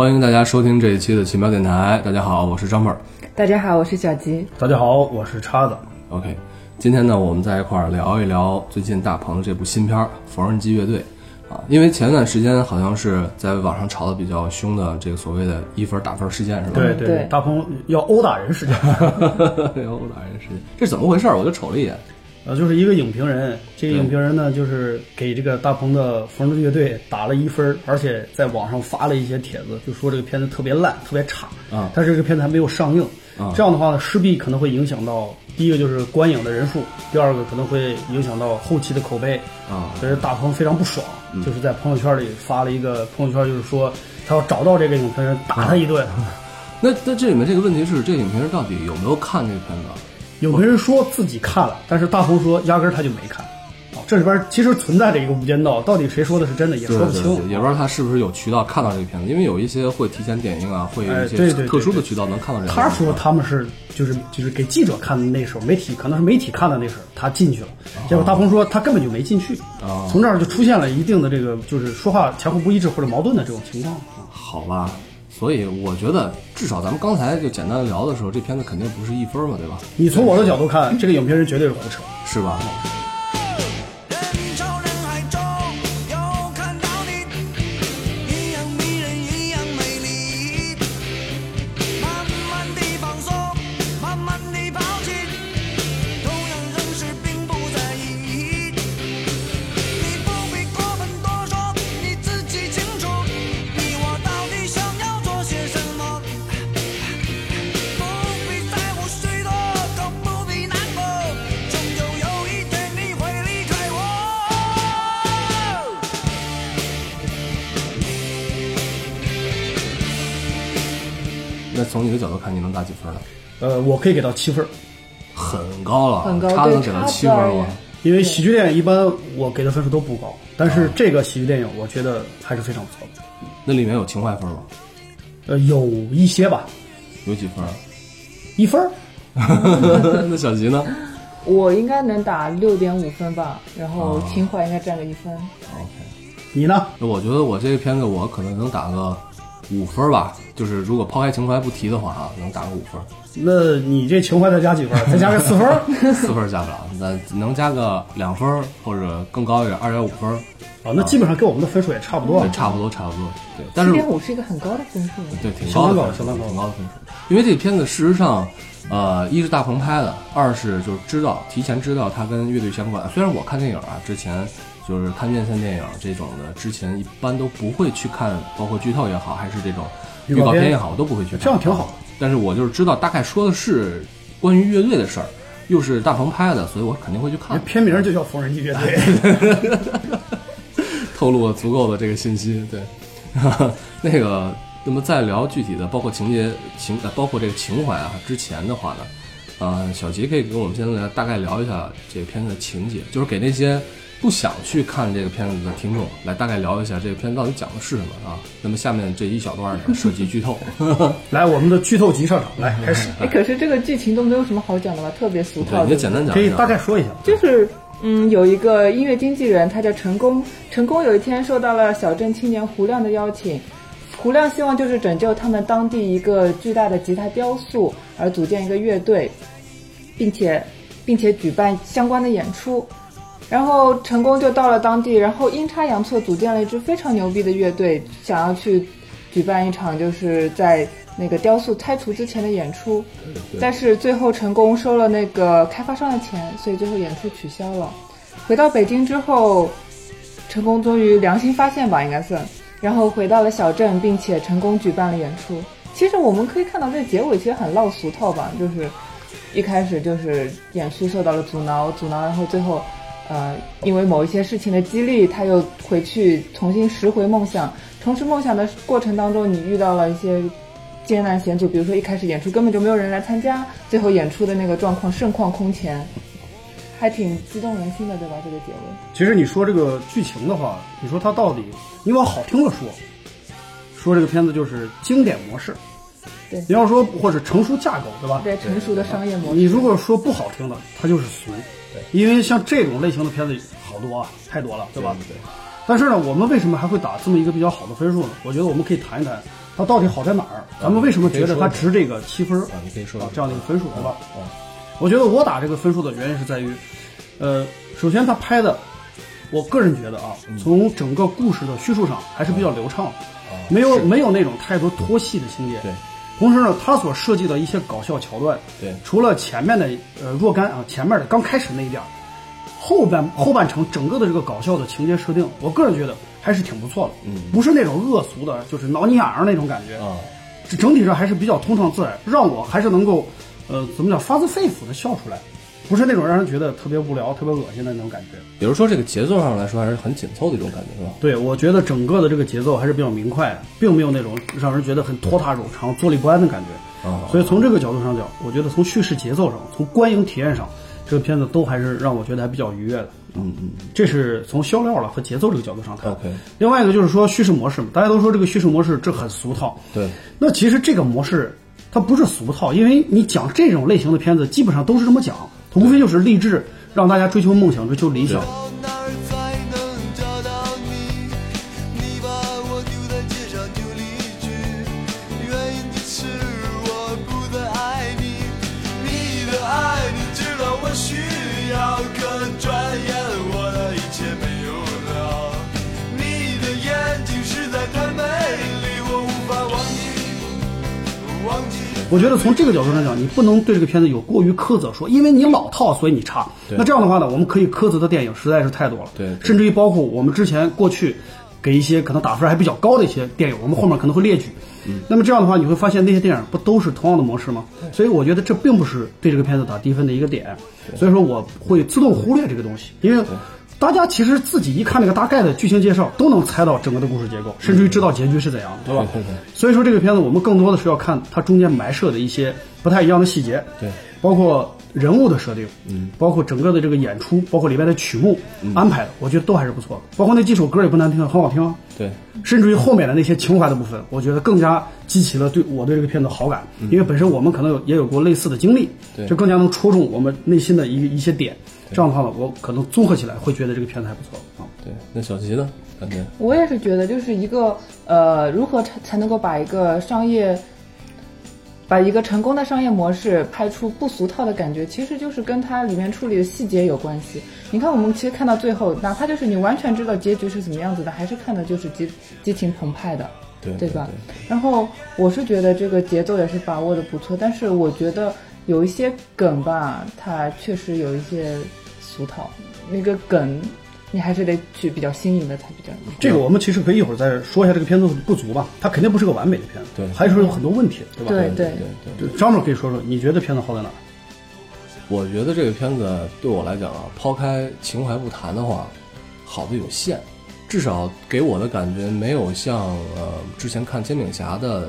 欢迎大家收听这一期的奇妙电台。大家好，我是张妹儿。大家好，我是小吉。大家好，我是叉子。OK，今天呢，我们在一块儿聊一聊最近大鹏的这部新片儿《缝纫机乐队》啊，因为前段时间好像是在网上吵的比较凶的这个所谓的一分打分事件是吧？对对大鹏要殴打人事件，要殴打人事件，这怎么回事儿？我就瞅了一眼，呃，就是一个影评人，这个影评人呢，就是给这个大鹏的缝纫乐队打了一分，而且在网上发了一些帖子，就说这个片子特别烂，特别差啊但是这个片子还没有上映，啊这样的话呢，势必可能会影响到第一个就是观影的人数，第二个可能会影响到后期的口碑啊所以大鹏非常不爽，就是在朋友圈里发了一个朋友圈，就是说他要找到这个影评人打他一顿。那那这里面这个问题是，这个影评人到底有没有看这个片子？有个人说自己看了，但是大鹏说压根儿他就没看。啊，这里边其实存在着一个无间道，到底谁说的是真的也说不清。对对，也不知道他是不是有渠道看到这个片子，因为有一些会提前点映啊，会有一些特殊的渠道能看到这个。他说他们是就是就是给记者看的那时候，媒体可能是媒体看的那时候，他进去了。结果大鹏说他根本就没进去，啊从这儿就出现了一定的这个就是说话前后不一致或者矛盾的这种情况。好吧，所以我觉得至少咱们刚才就简单聊的时候，这片子肯定不是一分嘛，对吧？你从我的角度看，这个影评人绝对是胡扯。是吧？可以给到七分儿，很高了，很高差能给到七分吗？因为喜剧电影一般我给的分数都不高，但是这个喜剧电影我觉得还是非常不错的。那里面有情怀分吗？呃，有一些吧，有几分？一分。那小吉呢我应该能打六点五分吧，然后哦情怀应该占个一分。？OK，你呢？那我觉得我这个片子我可能能打个五分吧，就是如果抛开情怀不提的话啊，能打个五分，那你这情怀再加几分儿？再加个四分儿？四分加不了，那能加个两分或者更高一点，二点五分，啊，那基本上跟我们的分数也差不多对，。差不多差不多。对，但是七点五是一个很高的分数。对，挺高的分数，相当高挺高的分数。因为这个片子事实上，呃，一是大鹏拍的，二是就是知道提前知道它跟乐队相关。虽然我看电影啊，之前就是看院线电影这种的，之前一般都不会去看，包括剧透也好，还是这种预预告片也好，我都不会去看。这样挺好的。但是我就是知道大概说的是关于乐队的事儿，又是大鹏拍的，所以我肯定会去看人。片名就叫缝纫机乐队。透露了足够的这个信息。对，那个，那么在聊具体的，包括情节情，呃，包括这个情怀啊，之前的话呢，呃，小杰可以跟我们先来大概聊一下这个片子的情节，就是给那些不想去看这个片子的听众来大概聊一下这个片子到底讲的是什么啊。那么下面这一小段呢，涉及剧透。来，我们的剧透集上场，来开始，哎，可是这个剧情都没有什么好讲的吧，特别俗套。对，你就简单讲可以。大概说一下。就是嗯，有一个音乐经纪人，他叫陈工。陈工有一天受到了小镇青年胡亮的邀请，胡亮希望就是拯救他们当地一个巨大的吉他雕塑，而组建一个乐队，并且并且举办相关的演出。然后成功就到了当地，然后阴差阳错组建了一支非常牛逼的乐队，想要去举办一场就是在那个雕塑拆除之前的演出。但是最后成功收了那个开发商的钱，所以最后演出取消了。回到北京之后，成功终于良心发现吧，应该算，然后回到了小镇，并且成功举办了演出。其实我们可以看到，这结尾其实很落俗套吧，就是一开始就是演出受到了阻挠，阻挠，然后最后，呃，因为某一些事情的激励，他又回去重新拾回梦想。重拾梦想的过程当中，你遇到了一些艰难险阻，比如说一开始演出根本就没有人来参加，最后演出的那个状况盛况空前，还挺激动人心的，对吧？这个结尾。其实你说这个剧情的话，你说它到底，你往好听了说，说这个片子就是经典模式，对你要说或者成熟架构，对吧？对成熟的商业模式。你如果说不好听的，它就是俗。对，因为像这种类型的片子好多啊，太多了，对吧？对。但是呢，我们为什么还会打这么一个比较好的分数呢？我觉得我们可以谈一谈它到底好在哪儿？咱们为什么觉得它值这个七分啊，你可以说啊这样的一个分数，对吧？啊，我觉得我打这个分数的原因是在于，呃，首先他拍的，我个人觉得啊，嗯从整个故事的叙述上还是比较流畅的，没有没有那种太多拖戏的情节。对同时呢，他所设计的一些搞笑桥段，对除了前面的呃若干啊，前面的刚开始那一点儿，后半后半程整个的这个搞笑的情节设定，我个人觉得还是挺不错的，嗯不是那种恶俗的，就是挠你痒痒那种感觉，啊，这整体上还是比较通畅自然，让我还是能够，呃，怎么讲，发自肺腑的笑出来，不是那种让人觉得特别无聊、特别恶心的那种感觉。比如说这个节奏上来说还是很紧凑的一种感觉，是吧？对，我觉得整个的这个节奏还是比较明快，并没有那种让人觉得很拖沓冗长、坐立不安的感觉。啊，所以从这个角度上讲，我觉得从叙事节奏上、从观影体验上，这个片子都还是让我觉得还比较愉悦的。嗯嗯这是从销量了和节奏这个角度上谈。，OK，另外一个就是说叙事模式嘛，大家都说这个叙事模式这很俗套，对，那其实这个模式它不是俗套，因为你讲这种类型的片子，基本上都是这么讲，它无非就是励志，让大家追求梦想、追求理想。我觉得从这个角度上讲，你不能对这个片子有过于苛责，说因为你老套所以你差。那这样的话呢，我们可以苛责的电影实在是太多了。对对甚至于包括我们之前过去给一些可能打分还比较高的一些电影，我们后面可能会列举。嗯，那么这样的话，你会发现那些电影不都是同样的模式吗？所以我觉得这并不是对这个片子打低分的一个点。所以说我会自动忽略这个东西，因为大家其实自己一看那个大概的剧情介绍，都能猜到整个的故事结构，甚至于知道结局是怎样的，对吧？对对对所以说这个片子我们更多的是要看它中间埋设的一些不太一样的细节，对，包括人物的设定，嗯，包括整个的这个演出，包括里边的曲目、安排的，我觉得都还是不错的。包括那几首歌也不难听，很好听啊。对，甚至于后面的那些情怀的部分，我觉得更加激起了对我对这个片子的好感，因为本身我们可能有也有过类似的经历，对。就更加能戳中我们内心的一一些点。这样的话呢，我可能综合起来会觉得这个片子还不错啊。对，那小吉呢？感觉我也是觉得，就是一个呃，如何才才能够把一个商业，把一个成功的商业模式拍出不俗套的感觉，其实就是跟它里面处理的细节有关系。你看，我们其实看到最后，哪怕就是你完全知道结局是怎么样子的，还是看的就是激激情澎湃的。对对吧？然后我是觉得这个节奏也是把握的不错，但是我觉得有一些梗吧，它确实有一些俗套。那个梗，你还是得去比较新颖的才比较。这个我们其实可以一会儿再说一下这个片子的不足吧，它肯定不是个完美的片子，对还是有很多问题，对吧？对对对对。对，张总可以说说，你觉得片子好在哪儿？我觉得这个片子对我来讲啊，抛开情怀不谈的话，好的有限，至少给我的感觉没有像呃之前看煎饼侠的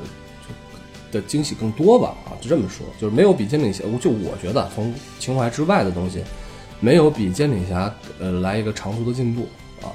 就的惊喜更多吧啊，就这么说，就是没有比煎饼侠，就我觉得从情怀之外的东西，没有比煎饼侠呃来一个长足的进步啊。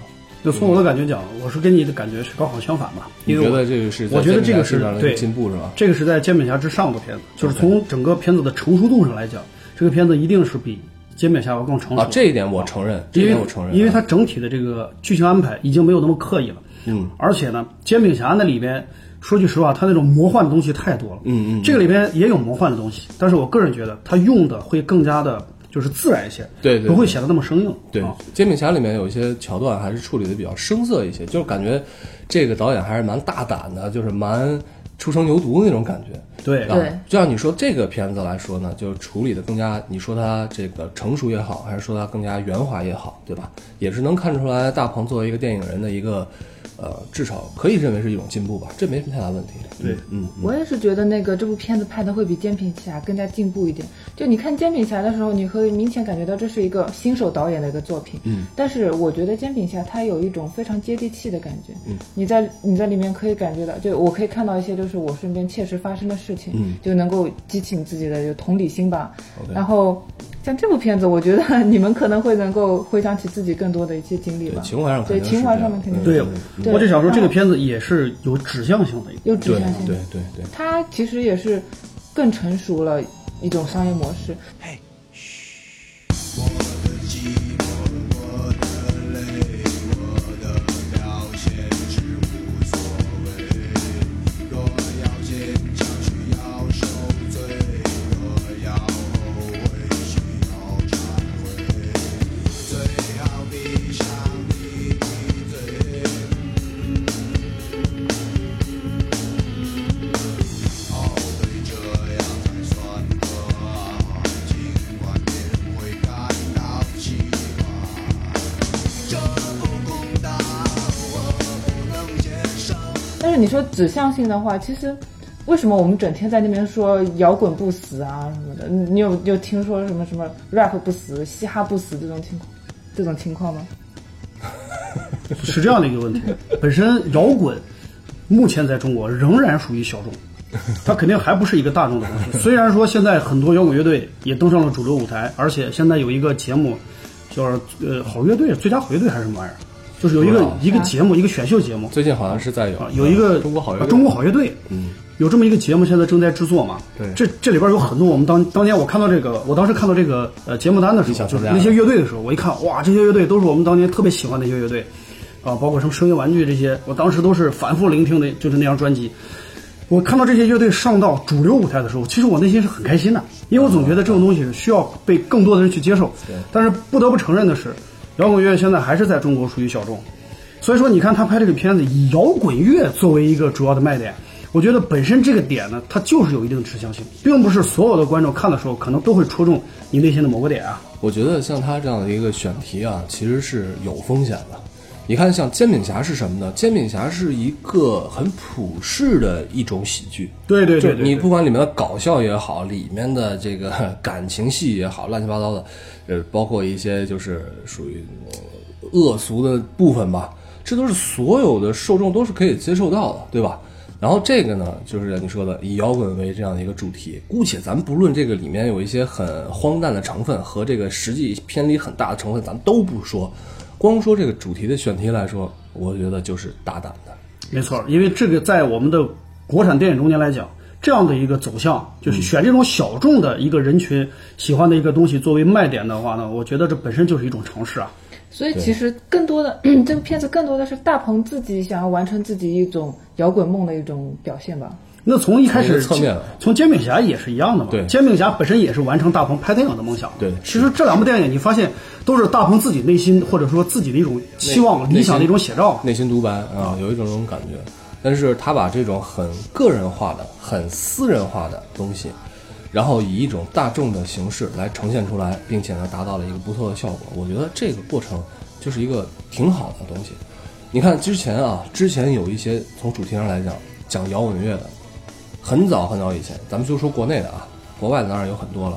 就从我的感觉讲，我是跟你的感觉是刚好相反吧，你觉因为我得这个是我觉得这个是对进步是吧？这个是在《煎饼侠》之上的片子，就是从整个片子的成熟度上来讲，这个片子一定是比《煎饼侠》要更成熟。啊，这一点我承认，这一因为点我承认，因为啊它整体的这个剧情安排已经没有那么刻意了，嗯，而且呢，煎饼侠那里边说句实话，它那种魔幻的东西太多了，嗯嗯这个里边也有魔幻的东西，但是我个人觉得它用的会更加的就是自然一些，对对对不会显得那么生硬，对，啊煎饼侠》里面有一些桥段还是处理的比较生涩一些，就是感觉这个导演还是蛮大胆的，就是蛮初生牛犊那种感觉。对啊对就像你说这个片子来说呢，就处理的更加，你说它这个成熟也好，还是说它更加圆滑也好，对吧？也是能看出来大鹏作为一个电影人的一个，呃，至少可以认为是一种进步吧，这没什么太大问题。对嗯，嗯，我也是觉得那个这部片子拍的会比《煎饼侠》更加进步一点。就你看《煎饼侠》的时候，你可以明显感觉到这是一个新手导演的一个作品。嗯，但是我觉得《煎饼侠》它有一种非常接地气的感觉。嗯，你在你在里面可以感觉到，就我可以看到一些就是我身边切实发生的事情，嗯就能够激起你自己的就同理心吧。然后像这部片子，我觉得你们可能会能够回想起自己更多的一些经历，吧。情怀上肯对情怀上面肯定对嗯，对我就想说这个片子也是有指向性的一个。对有指向性。对对对，它其实也是更成熟了一种商业模式。说指向性的话，其实为什么我们整天在那边说摇滚不死啊什么的？你有有听说什么什么 rap 不死、嘻哈不死这种情况这种情况吗？是这样的一个问题。本身摇滚目前在中国仍然属于小众，它肯定还不是一个大众的东西。虽然说现在很多摇滚乐队也登上了主流舞台，而且现在有一个节目叫呃好乐队最佳好乐队还是什么玩意儿，就是有一个一个节目一个选秀节目，最近好像是在有啊，有一个中国好乐中国好乐队，嗯，有这么一个节目，现在正在制作嘛。对。这这里边有很多我们当当年我看到这个，我当时看到这个呃节目单的时候，就是那些乐队的时候，我一看，哇，这些乐队都是我们当年特别喜欢的一些乐队，啊，包括什么声音玩具这些，我当时都是反复聆听的，就是那张专辑。我看到这些乐队上到主流舞台的时候，其实我内心是很开心的，因为我总觉得这种东西是需要被更多的人去接受。但是不得不承认的是，摇滚乐现在还是在中国属于小众。所以说，你看他拍这个片子，以摇滚乐作为一个主要的卖点，我觉得本身这个点呢，它就是有一定的指向性，并不是所有的观众看的时候可能都会戳中你内心的某个点啊。我觉得像他这样的一个选题啊，其实是有风险的。你看，像《煎饼侠》是什么呢？《煎饼侠》是一个很普世的一种喜剧。对对对对，你不管里面的搞笑也好，里面的这个感情戏也好，乱七八糟的，呃，包括一些就是属于呃恶俗的部分吧，这都是所有的受众都是可以接受到的，对吧？然后这个呢，就是你说的以摇滚为这样的一个主题，姑且咱不论这个里面有一些很荒诞的成分和这个实际偏离很大的成分，咱都不说，光说这个主题的选题来说，我觉得就是大胆的。没错，因为这个在我们的国产电影中间来讲，这样的一个走向，就是选这种小众的一个人群喜欢的一个东西作为卖点的话呢，我觉得这本身就是一种尝试啊。所以其实更多的 这个片子更多的是大鹏自己想要完成自己一种摇滚梦的一种表现吧。那从一开始从一个侧面从煎饼侠也是一样的嘛。对煎饼侠本身也是完成大鹏拍电影的梦想。对其实这两部电影你发现都是大鹏自己内心或者说自己的一种期望、理想的一种写照。内心独白啊，有一种这种感觉。但是他把这种很个人化的、很私人化的东西，然后以一种大众的形式来呈现出来，并且呢达到了一个不错的效果。我觉得这个过程就是一个挺好的东西。你看之前啊，之前有一些从主题上来讲讲摇滚乐的，很早很早以前，咱们就说国内的啊，国外的当然有很多了。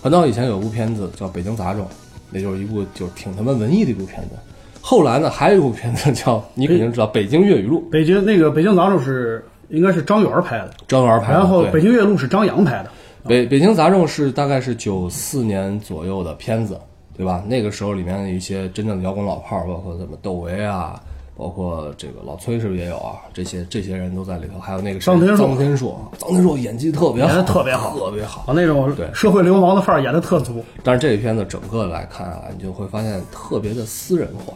很早以前有部片子叫《北京杂种》，那就是一部就是挺他妈文艺的一部片子。后来呢，还有一部片子叫你肯定知道《北京粤语录》，北京那个北京杂种是应该是张元拍的，张元拍的。然后北京粤录是张扬拍的。北北京杂种是大概是九四年左右的片子，对吧？那个时候里面的一些真正的摇滚老炮儿，包括什么窦唯啊，包括这个老崔是不是也有啊？这些这些人都在里头，还有那个谁张天硕张天硕，张天硕演技特别好，特别好特别好啊，。那种对社会流氓的范儿演的特足。但是这个片子整个来看啊，你就会发现特别的私人化，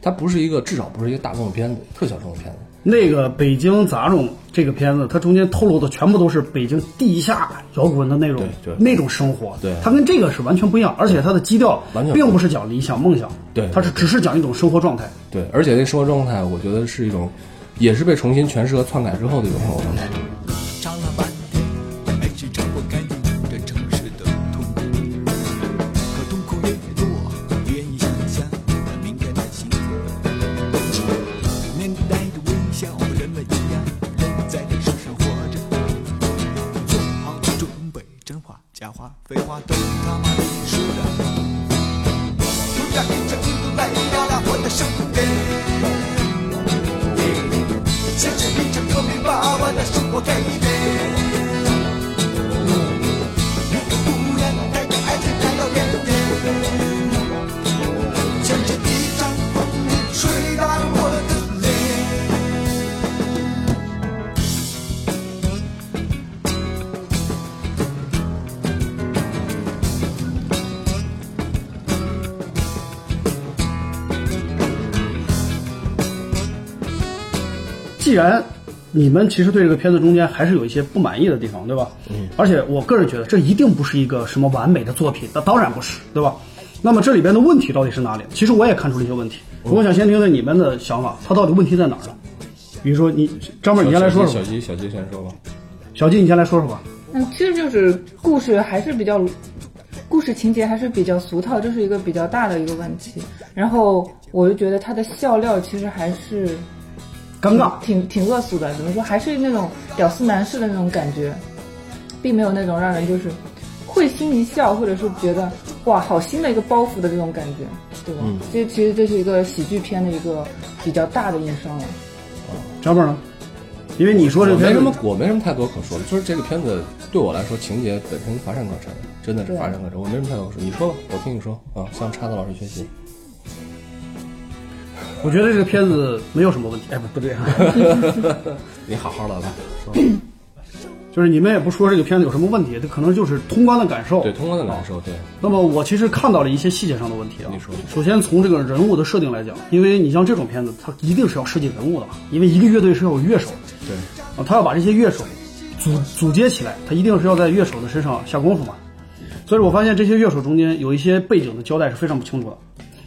它不是一个，至少不是一个大众的片子，特小众的片子。那个北京杂种这个片子，它中间透露的全部都是北京地下摇滚的那种那种生活，对。它跟这个是完全不一样，而且它的基调并不是讲理想梦想，对它是只是讲一种生活状态。对，而且那生活状态，我觉得是一种，也是被重新诠释和篡改之后的一种生活状态。既然你们其实对这个片子中间还是有一些不满意的地方，对吧？嗯。而且我个人觉得这一定不是一个什么完美的作品，那当然不是，对吧？那么这里边的问题到底是哪里？其实我也看出了一些问题，我想先听听你们的想法，它到底问题在哪儿呢？比如说你张妹儿，你先来说说吧。小鸡，小鸡先说吧。小鸡，你先来说说吧。嗯，其实就是故事还是比较，故事情节还是比较俗套，这是一个比较大的一个问题。然后我就觉得它的笑料其实还是尴尬。挺挺恶俗的。怎么说？还是那种屌丝男士的那种感觉，并没有那种让人就是会心一笑，或者是觉得哇好新的一个包袱的这种感觉，对吧？嗯这其实这是一个喜剧片的一个比较大的硬伤了。小本呢？因为你说这我没什个片子么，我没什么太多可说的，就是这个片子对我来说情节本身乏善可陈，真的是乏善可陈，我没什么太多可说。你说吧，我听你说啊，向叉子老师学习。我觉得这个片子没有什么问题。哎，不不对，你好好的来说，就是你们也不说这个片子有什么问题，这可能就是通关的感受。对通关的感受，对，那么我其实看到了一些细节上的问题啊。你说首先从这个人物的设定来讲，因为你像这种片子，它一定是要设计人物的嘛，因为一个乐队是要有乐手的，对，啊，他要把这些乐手组组接起来，他一定是要在乐手的身上下功夫嘛。所以我发现这些乐手中间有一些背景的交代是非常不清楚的，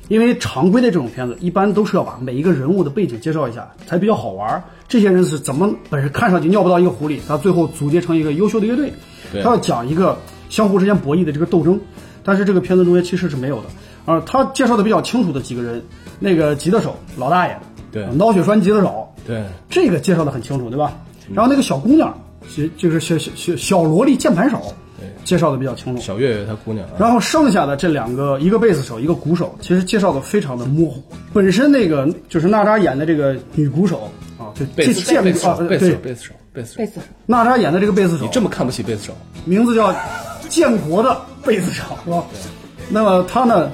因为常规的这种片子一般都是要把每一个人物的背景介绍一下，才比较好玩儿。这些人是怎么本身看上去尿不到一个壶里，他最后组结成一个优秀的乐队，对他要讲一个相互之间博弈的这个斗争。但是这个片子中间其实是没有的，啊，他介绍的比较清楚的几个人，那个吉他手老大爷，对脑血栓吉他手，对，这个介绍的很清楚，对吧？然后那个小姑娘，是就是小小小小萝莉键盘手，对介绍的比较清楚。小岳岳他姑娘啊，然后剩下的这两个，一个贝斯手，一个鼓手，其实介绍的非常的模糊。本身那个就是娜扎演的这个女鼓手啊，就这贝斯贝斯手，，贝斯对手，，贝斯手，贝斯手娜扎演的这个贝斯手你，这么看不起贝斯手？名字叫建国的贝斯手，是吧？那么他呢，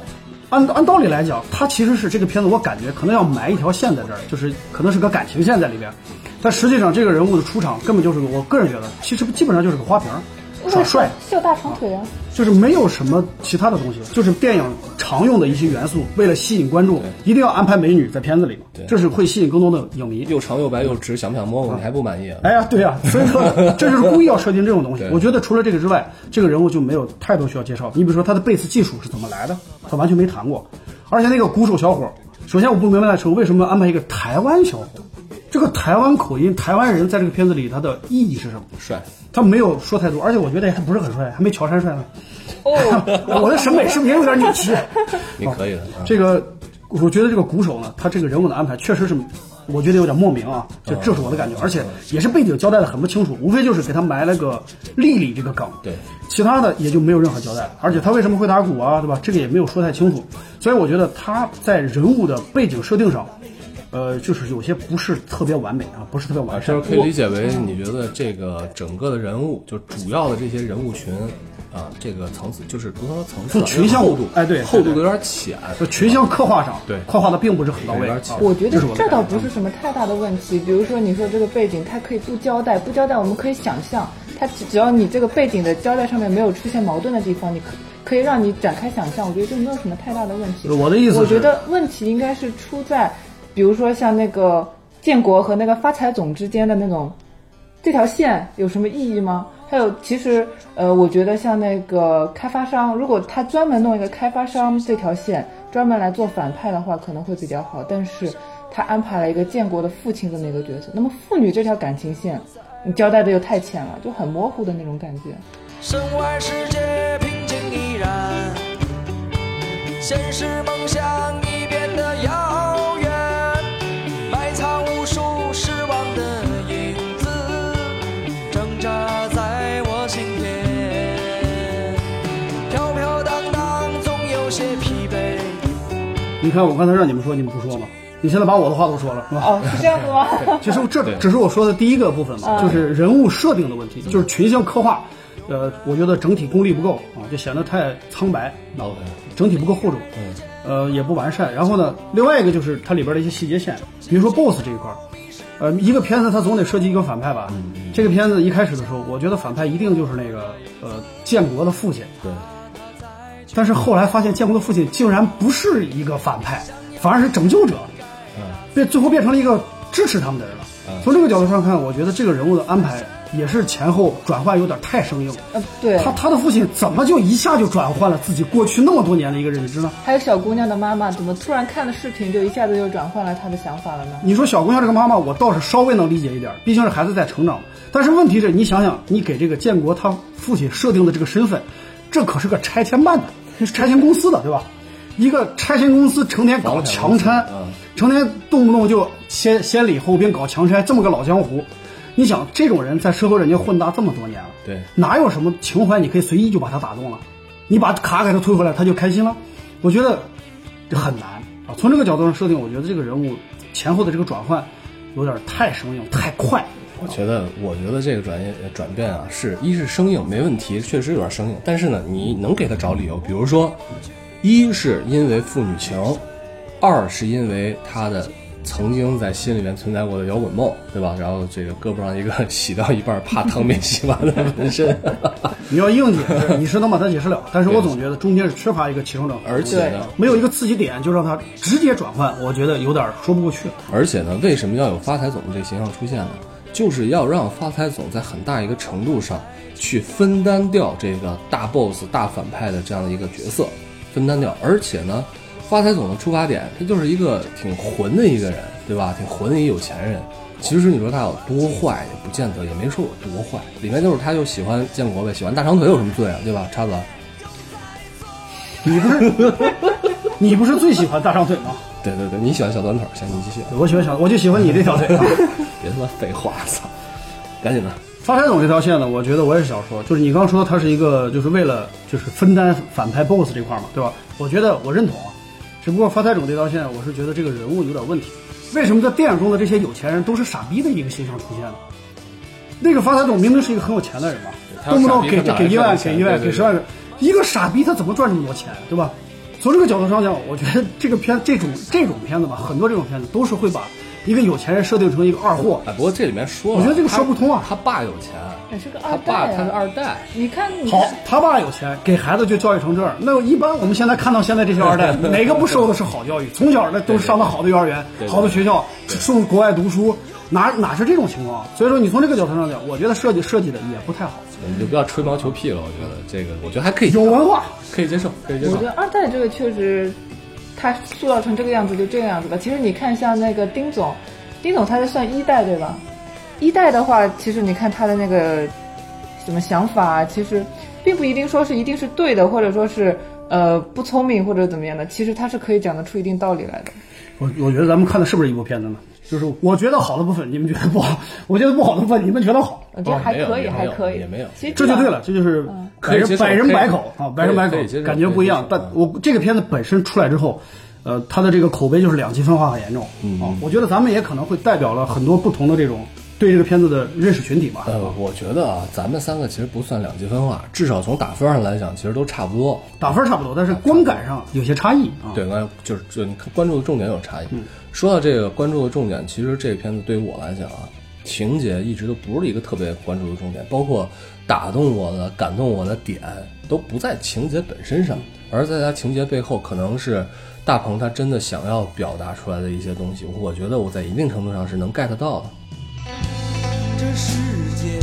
按按道理来讲，他其实是这个片子，我感觉可能要埋一条线在这儿，就是可能是个感情线在里边。但实际上，这个人物的出场根本就是个，我个人觉得，其实基本上就是个花瓶儿，耍帅，秀大长腿啊！就是没有什么其他的东西，就是电影常用的一些元素，为了吸引观众，一定要安排美女在片子里嘛，这是会吸引更多的影迷。又长又白又直，想不想摸摸？你还不满意啊？哎呀，对呀、所以说 这就是故意要设定这种东西。我觉得除了这个之外，这个人物就没有太多需要介绍。你比如说他的贝斯技术是怎么来的，他完全没谈过。而且那个鼓手小伙，首先我不明白的是为什么安排一个台湾小伙儿，这个台湾口音、台湾人在这个片子里他的意义是什么？帅，他没有说太多，而且我觉得还不是很帅，还没乔杉帅呢。哦，我的审美是不是也有点扭曲？你可以的啊。这个，我觉得这个鼓手呢，他这个人物的安排确实是，我觉得有点莫名啊，这这是我的感觉，而且也是背景交代的很不清楚，无非就是给他埋了个丽丽这个梗，对，其他的也就没有任何交代，而且他为什么会打鼓啊，对吧？这个也没有说太清楚，所以我觉得他在人物的背景设定上，呃，就是有些不是特别完美啊，不是特别完善这。可以理解为你觉得这个整个的人物，就主要的这些人物群啊，这个层次就是不能说层次啊，就群像厚度，哎对厚度有点浅。就群像刻画上，对刻画的并不是很到位。有点浅啊我觉得这倒不是什么太大的问题。比如说，你说这个背景，它可以不交代，不交代我们可以想象，它只只要你这个背景的交代上面没有出现矛盾的地方，你可可以让你展开想象。我觉得这没有什么太大的问题。我的意思我觉得问题应该是出在，比如说像那个建国和那个发财总之间的那种这条线有什么意义吗？还有，其实呃，我觉得像那个开发商，如果他专门弄一个开发商这条线，专门来做反派的话，可能会比较好。但是他安排了一个建国的父亲这么一个角色，那么父女这条感情线，你交代的又太浅了，就很模糊的那种感觉。身外世界平静依然，现实梦想已变得遥你看，我刚才让你们说，你们不说吗？你现在把我的话都说了，是吧？哦，是这样子吗？其实这只是我说的第一个部分嘛，就是人物设定的问题，就是群像刻画，呃，我觉得整体功力不够啊，就显得太苍白整体不够厚重，嗯，呃，也不完善。然后呢，另外一个就是它里边的一些细节线，比如说 BOSS 这一块儿，呃，一个片子它总得设计一个反派吧。这个片子一开始的时候，我觉得反派一定就是那个呃建国的父亲，对，但是后来发现建国的父亲竟然不是一个反派，反而是拯救者，变最后变成了一个支持他们的人了。从这个角度上看，我觉得这个人物的安排也是前后转换有点太生硬。呃，对。他他的父亲怎么就一下就转换了自己过去那么多年的一个认知呢？还有小姑娘的妈妈，怎么突然看了视频就一下子就转换了她的想法了呢？你说小姑娘这个妈妈，我倒是稍微能理解一点，毕竟是孩子在成长。但是问题是你想想，你给这个建国他父亲设定的这个身份，这可是个拆迁办的，是拆迁公司的，对吧？一个拆迁公司成天搞强拆成天动不动就先先礼后兵搞强拆，这么个老江湖。你想，这种人在社会人家混搭这么多年了，对哪有什么情怀你可以随意就把他打动了？你把卡给他退回来，他就开心了？我觉得这很难啊。从这个角度上设定，我觉得这个人物前后的这个转换有点太生硬、太快。我觉得，我觉得这个转业呃转变啊，是一是生硬，没问题，确实有点生硬。但是呢，你能给他找理由，比如说，一是因为父女情，二是因为他的曾经在心里面存在过的摇滚梦，对吧？然后这个胳膊上一个洗到一半怕汤没洗完的纹身，你要硬解释，你是能把它解释了，但是我总觉得中间是缺乏一个起承转合，而且呢，没有一个刺激点就让他直接转换，我觉得有点说不过去。而且呢，为什么要有发财总这个形象出现呢？就是要让发财总在很大一个程度上去分担掉这个大 boss、大反派的这样的一个角色，分担掉。而且呢，发财总的出发点，他就是一个挺混的一个人，对吧？挺混的一有钱人。其实你说他有多坏，也不见得，也没说有多坏。里面就是他就喜欢建国呗，喜欢大长腿有什么罪啊，对吧？叉子，你不是你不是最喜欢大长腿吗？对对对，你喜欢小短腿，行，你继续，我喜欢小，我就喜欢你这条腿啊。别他妈废话，操，赶紧的。发财总这条线呢，我觉得我也是想说，就是你刚说他是一个，就是为了就是分担反派 BOSS 这块嘛，对吧？我觉得我认同啊，只不过发财总这条线，我是觉得这个人物有点问题。为什么在电影中的这些有钱人都是傻逼的一个形象出现呢？那个发财总明明是一个很有钱的人嘛，动不动给给一万，给一万，给十万，一个傻逼他怎么赚这么多钱，对吧？从这个角度上讲，我觉得这个片这种这种片子吧，很多这种片子都是会把一个有钱人设定成一个二货，哎，不过这里面说了，我觉得这个说不通啊他他爸有钱，也是个他二代、啊。爸他是二代，你看，你好，他爸有钱，给孩子就教育成这样。那一般我们现在看到现在这些二代，哪个不受的是好教育？从小呢都是上的好的幼儿园对、对好的学校，送国外读书，哪哪是这种情况？所以说，你从这个角度上讲，我觉得设计设计的也不太好，你就不要吹毛求屁了。我觉得这个，我觉得还可以，有文化。可以接受，可以接受我觉。得二代这个确实，他塑造成这个样子就这个样子吧。其实你看，像那个丁总，丁总他是算一代对吧？一代的话，其实你看他的那个什么想法，其实并不一定说是一定是对的，或者说是呃不聪明或者怎么样的。其实他是可以讲得出一定道理来的。我我觉得咱们看的是不是一部片子呢？就是我觉得好的部分你们觉得不好，我觉得不好的部分你们觉得好，我觉得还可以，还可以，也没有其实这就对了，这就是百人百人百口啊，百人百口感觉不一样。但我这个片子本身出来之后，呃，它的这个口碑就是两极分化很严重嗯啊。我觉得咱们也可能会代表了很多不同的这种对这个片子的认识群体吧。呃，我觉得啊，咱们三个其实不算两极分化，至少从打分上来讲，其实都差不多。打分差不多，但是观感上有些差异啊。对，就是就你看关注的重点有差异。说到这个关注的重点，其实这个片子对于我来讲啊，情节一直都不是一个特别关注的重点，包括打动我的、感动我的点都不在情节本身上，而在它情节背后，可能是大鹏他真的想要表达出来的一些东西。我觉得我在一定程度上是能 get 到的。这世界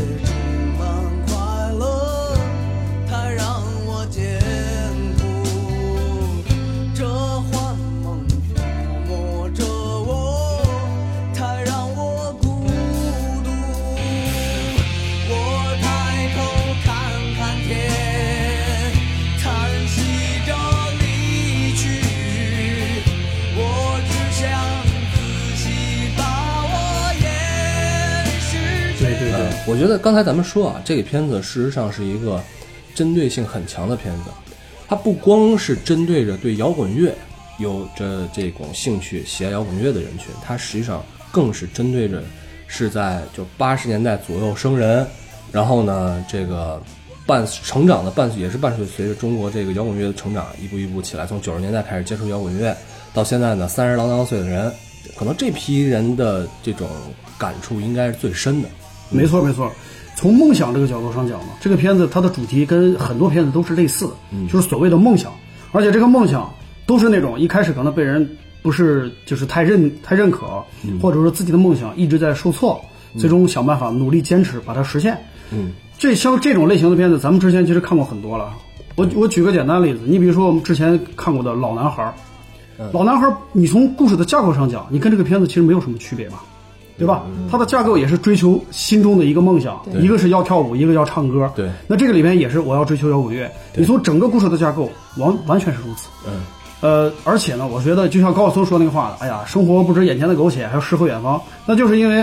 我觉得刚才咱们说啊，这个片子事实上是一个针对性很强的片子，它不光是针对着对摇滚乐有着这种兴趣、喜爱摇滚乐的人群，它实际上更是针对着是在就八十年代左右生人，然后呢，这个伴成长的伴也是伴随随着中国这个摇滚乐的成长，一步一步起来，从九十年代开始接触摇滚乐，到现在呢三十郎当岁的人，可能这批人的这种感触应该是最深的。没错没错。从梦想这个角度上讲呢，这个片子它的主题跟很多片子都是类似的，就是所谓的梦想，而且这个梦想都是那种一开始可能被人不是就是太认太认可，或者说自己的梦想一直在受挫，最终想办法努力坚持把它实现。嗯，这像这种类型的片子，咱们之前其实看过很多了。我我举个简单例子，你比如说我们之前看过的《老男孩》，老男孩儿，你从故事的架构上讲，你跟这个片子其实没有什么区别吧，对吧？它的架构也是追求心中的一个梦想，一个是要跳舞，一个要唱歌。对那这个里面也是我要追求摇滚乐。你从整个故事的架构完完全是如此。嗯，呃，而且呢，我觉得就像高晓松说那个话，哎呀，生活不止眼前的苟且，还有诗和远方。那就是因为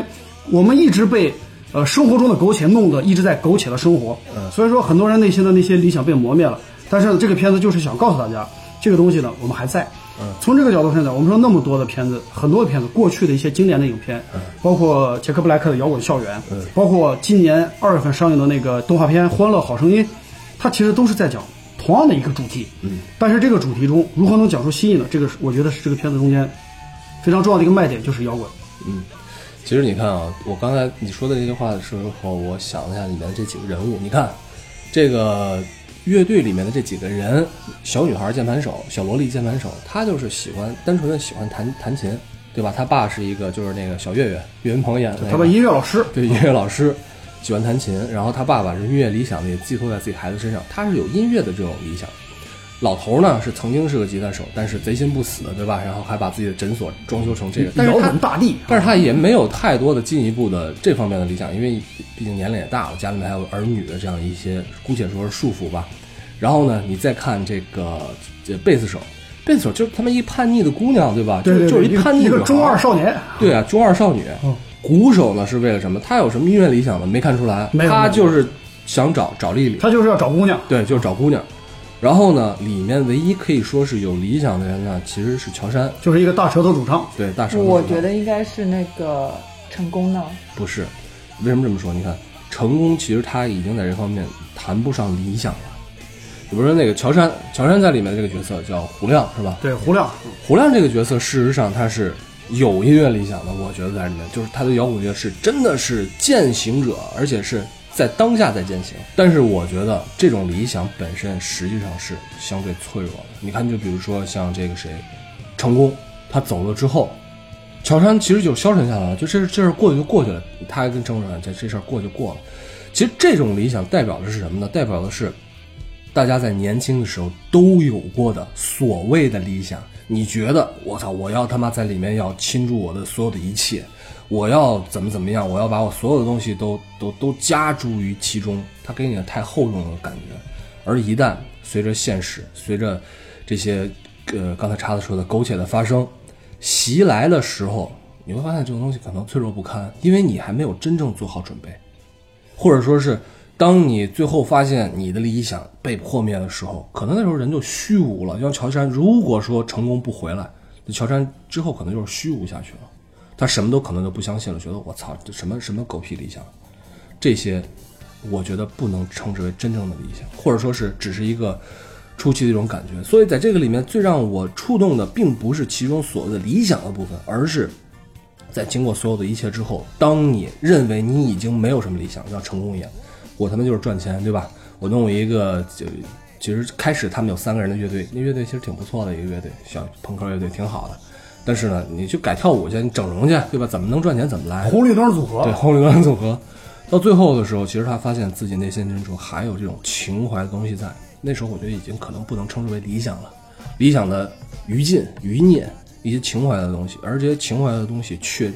我们一直被呃生活中的苟且弄得一直在苟且的生活，所以说很多人内心的那些理想被磨灭了。但是呢，这个片子就是想告诉大家，这个东西呢，我们还在。从这个角度上讲，我们说那么多的片子，很多的片子，过去的一些经典的影片，包括杰克布莱克的《摇滚校园》，包括今年二月份上映的那个动画片《欢乐好声音》，它其实都是在讲同样的一个主题。嗯，但是这个主题中如何能讲出新意呢？这个是我觉得是这个片子中间非常重要的一个卖点，就是摇滚。嗯其实你看啊，我刚才你说的这些话的时候，我想了一下里面这几个人物。你看，这个乐队里面的这几个人，小女孩键盘手，小萝莉键盘手，她就是喜欢单纯的喜欢弹弹琴，对吧？她爸是一个就是那个小岳岳，岳云鹏演的那个，他们音乐老师，对音乐老师喜欢弹琴，然后他爸爸是音乐理想也寄托在自己孩子身上，他是有音乐的这种理想。老头呢是曾经是个吉他手，但是贼心不死，对吧？然后还把自己的诊所装修成这个，但是摇他滚大地。但是他也没有太多的进一步的这方面的理想，因为毕竟年龄也大了，家里面还有儿女的这样一些，姑且说是束缚吧。然后呢，你再看这个这贝斯手，贝斯手就是他妈一叛逆的姑娘，对吧？对对对，就是就是一叛逆女孩一个中二少年。对啊，中二少女。嗯鼓手呢是为了什么？他有什么音乐理想吗？没看出来。他就是想找找丽丽，他就是要找姑娘，对，就是找姑娘。然后呢，里面唯一可以说是有理想的人呢，其实是乔杉。就是一个大舌头主唱。对，大舌头我觉得应该是那个成功呢。不是，为什么这么说？你看，成功其实他已经在这方面谈不上理想了。比如说那个乔杉，乔杉在里面的这个角色叫胡亮，是吧？对，胡亮，胡亮这个角色，事实上他是有音乐理想的，我觉得在里面，就是他的摇滚乐是真的是践行者，而且是在当下在践行。但是我觉得这种理想本身实际上是相对脆弱的。你看，就比如说像这个谁，成功，他走了之后，乔杉其实就消沉下来了，就这这事过去就过去了，他还跟郑说这这事儿过就过了。其实这种理想代表的是什么呢？代表的是大家在年轻的时候都有过的所谓的理想。你觉得我操，我要他妈在里面要倾注我的所有的一切，我要怎么怎么样，我要把我所有的东西都都都加诸于其中，它给你的太厚重的感觉。而一旦随着现实，随着这些呃刚才叉子说的苟且的发生袭来的时候，你会发现这种东西可能脆弱不堪，因为你还没有真正做好准备。或者说是当你最后发现你的理想被破灭的时候，可能那时候人就虚无了。像乔杉，如果说成功不回来，那乔杉之后可能就是虚无下去了，他什么都可能就不相信了，觉得我操，这什么什么狗屁理想，这些我觉得不能称之为真正的理想，或者说是只是一个初期的一种感觉。所以在这个里面，最让我触动的，并不是其中所谓的理想的部分，而是在经过所有的一切之后，当你认为你已经没有什么理想，要成功一样，我他妈就是赚钱，对吧？我弄一个就。其实开始他们有三个人的乐队，那乐队其实挺不错的一个乐队，小朋克乐队挺好的。但是呢，你去改跳舞去，你整容去，对吧？怎么能赚钱怎么来。红绿灯组合，对，红绿灯组合，到最后的时候，其实他发现自己内心深处还有这种情怀的东西在。那时候我觉得已经可能不能称之为理想了，理想的余烬、余孽，一些情怀的东西，而这些情怀的东西却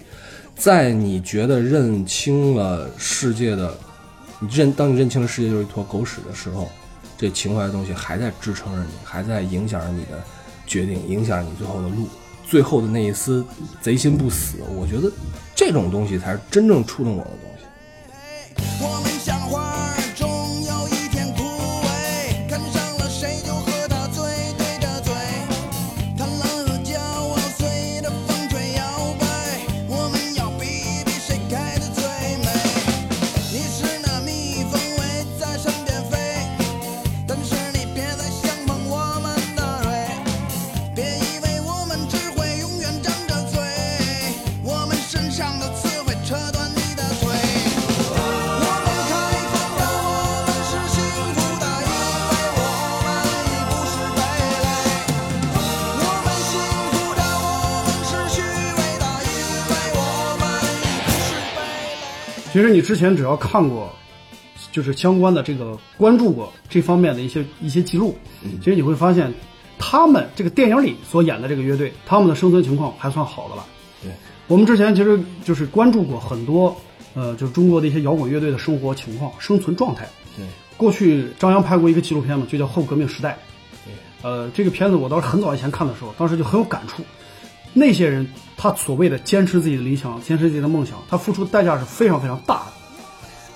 在你觉得认清了世界的，你认当你认清了世界就是一坨狗屎的时候，这情怀的东西还在支撑着你，还在影响着你的决定，影响着你最后的路。最后的那一丝贼心不死，我觉得这种东西才是真正触动我的东西。我们像其实你之前只要看过，就是相关的这个关注过这方面的一些一些记录，其实你会发现，他们这个电影里所演的这个乐队，他们的生存情况还算好的了。对，我们之前其实就是关注过很多，呃，就是中国的一些摇滚乐队的生活情况、生存状态。对，过去张扬拍过一个纪录片嘛，就叫《后革命时代》。呃，这个片子我倒是很早以前看的时候，当时就很有感触。那些人他所谓的坚持自己的理想，坚持自己的梦想，他付出的代价是非常非常大的。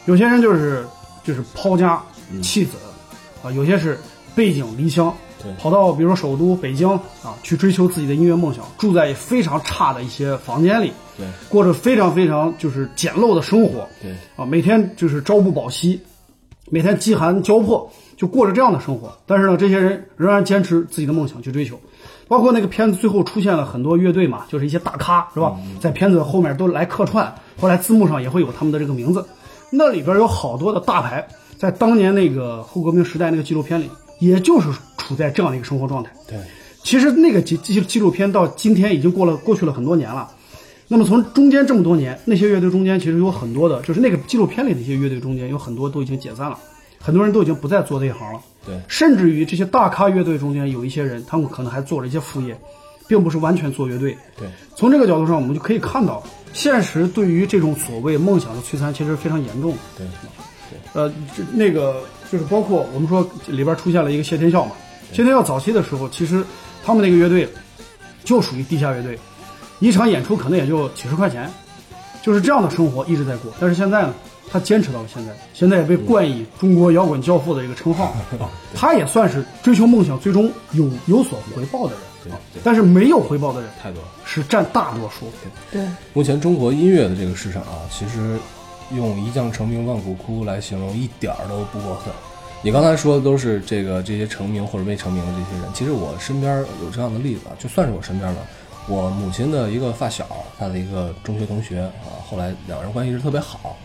有些人就是就是抛家弃子，啊，有些是背井离乡对，跑到比如说首都北京啊，去追求自己的音乐梦想，住在非常差的一些房间里，对过着非常非常就是简陋的生活，对啊，每天就是朝不保夕，每天饥寒交迫，就过着这样的生活。但是呢，这些人仍然坚持自己的梦想去追求。包括那个片子最后出现了很多乐队嘛，就是一些大咖是吧，在片子后面都来客串，后来字幕上也会有他们的这个名字。那里边有好多的大牌，在当年那个后革命时代那个纪录片里，也就是处在这样的一个生活状态。对，其实那个纪纪纪录片到今天已经过了过去了很多年了。那么从中间这么多年，那些乐队中间其实有很多的，就是那个纪录片里的一些乐队中间有很多都已经解散了，很多人都已经不再做这一行了。对甚至于这些大咖乐队中间有一些人，他们可能还做了一些副业，并不是完全做乐队。对从这个角度上，我们就可以看到，现实对于这种所谓梦想的摧残，其实非常严重的。对呃，这那个就是包括我们说里边出现了一个谢天笑嘛，谢天笑早期的时候，其实他们那个乐队就属于地下乐队，一场演出可能也就几十块钱，就是这样的生活一直在过。但是现在呢，他坚持到了现在，现在也被冠以中国摇滚教父的这个称号，他也算是追求梦想最终有有所回报的人。但是没有回报的人太多了。是占大多数。对，目前中国音乐的这个市场啊，其实用一将成名万骨枯来形容一点儿都不过分。你刚才说的都是这个这些成名或者未成名的这些人，其实我身边有这样的例子啊，就算是我身边的，我母亲的一个发小，他的一个中学同学啊，后来两个人关系是特别好。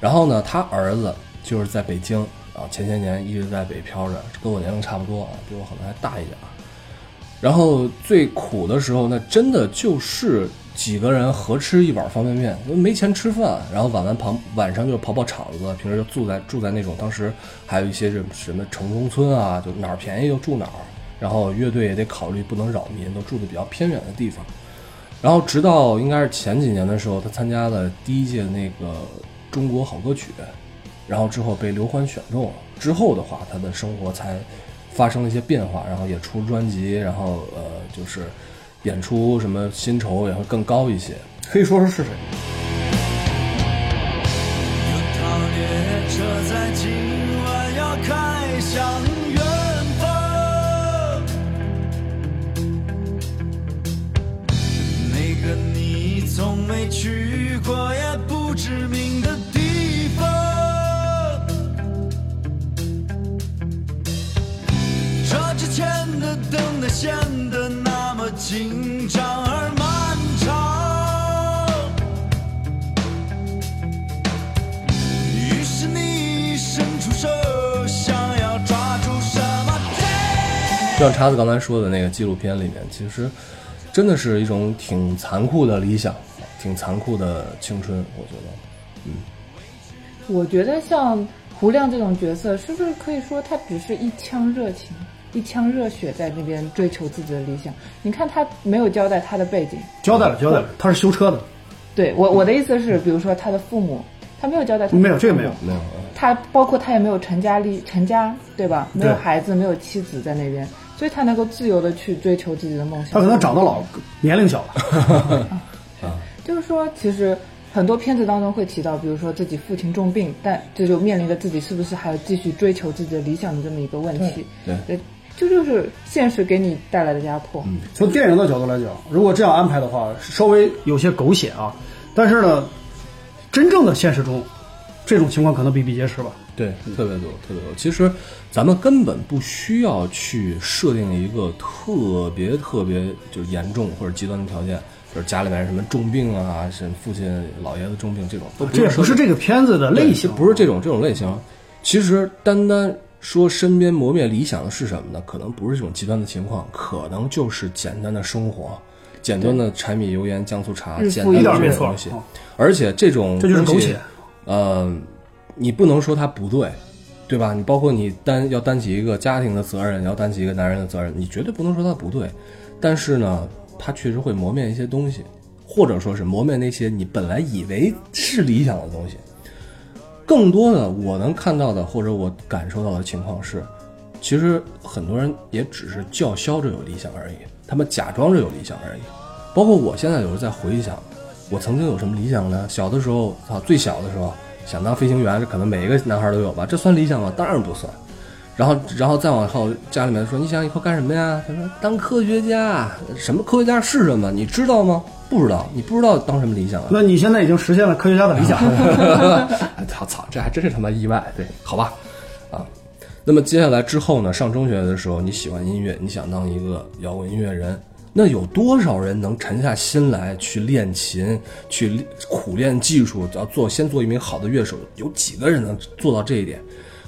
然后呢，他儿子就是在北京啊，前些年一直在北漂着，跟我年龄差不多啊，比我可能还大一点。然后最苦的时候，那真的就是几个人合吃一碗方便面，没钱吃饭，然后晚晚跑晚上就跑跑场子，平时就住在住在那种当时还有一些什什么城中村啊，就哪儿便宜就住哪儿，然后乐队也得考虑不能扰民，都住的比较偏远的地方。然后直到应该是前几年的时候，他参加了第一届那个中国好歌曲，然后之后被刘欢选中了。之后的话，他的生活才发生了一些变化，然后也出专辑，然后呃，就是演出什么薪酬也会更高一些。可以说说是谁？有套列车在今晚要开向远方，那个你从没去过也不知名的地方。这之前的等待显得那么紧张而漫长。于是你伸出手，想要抓住什么？就像叉子刚才说的那个纪录片里面，其实真的是一种挺残酷的理想，挺残酷的青春，我觉得。嗯我觉得像胡亮这种角色，是不是可以说他只是一腔热情、一腔热血在那边追求自己的理想？你看他没有交代他的背景，交代了，交代了，他是修车的，对我我的意思是，比如说他的父母，他没有交代他的没有这个没有没有，他包括他也没有成家立成家，对吧？没有孩子，没有妻子在那边，所以他能够自由的去追求自己的梦想。他可能长得老，年龄小了。就是说，其实很多片子当中会提到，比如说自己父亲重病，但这就面临着自己是不是还要继续追求自己的理想的这么一个问题。对对，这就是现实给你带来的压迫。从电影的角度来讲，如果这样安排的话，稍微有些狗血啊。但是呢，真正的现实中，这种情况可能比比皆是吧。对，特别多，特别多。其实咱们根本不需要去设定一个特别特别就是严重或者极端的条件，就是家里面什么重病啊，是父亲老爷子重病这种，都这也不是这个片子的类型，不是这种这种类型。其实单单说身边磨灭理想的是什么呢？可能不是这种极端的情况，可能就是简单的生活，简单的柴米油盐酱醋茶，简单的东西哦。而且这种这就是狗血。呃，你不能说他不对，对吧？你包括你担要担起一个家庭的责任，要担起一个男人的责任，你绝对不能说他不对。但是呢，他确实会磨灭一些东西，或者说是磨灭那些你本来以为是理想的东西。更多的我能看到的或者我感受到的情况是，其实很多人也只是叫嚣着有理想而已，他们假装着有理想而已。包括我现在有时候在回想，我曾经有什么理想呢？小的时候，操，最小的时候想当飞行员，这可能每一个男孩都有吧？这算理想吗？当然不算。然后，然后再往后，家里面说你想以后干什么呀？他说当科学家。什么科学家是什么？你知道吗？不知道，你不知道当什么理想啊？那你现在已经实现了科学家的理想。操 操，这还真是他妈意外。对，好吧，啊，那么接下来之后呢？上中学的时候，你喜欢音乐，你想当一个摇滚音乐人，那有多少人能沉下心来去练琴，去苦练技术，要做先做一名好的乐手？有几个人能做到这一点？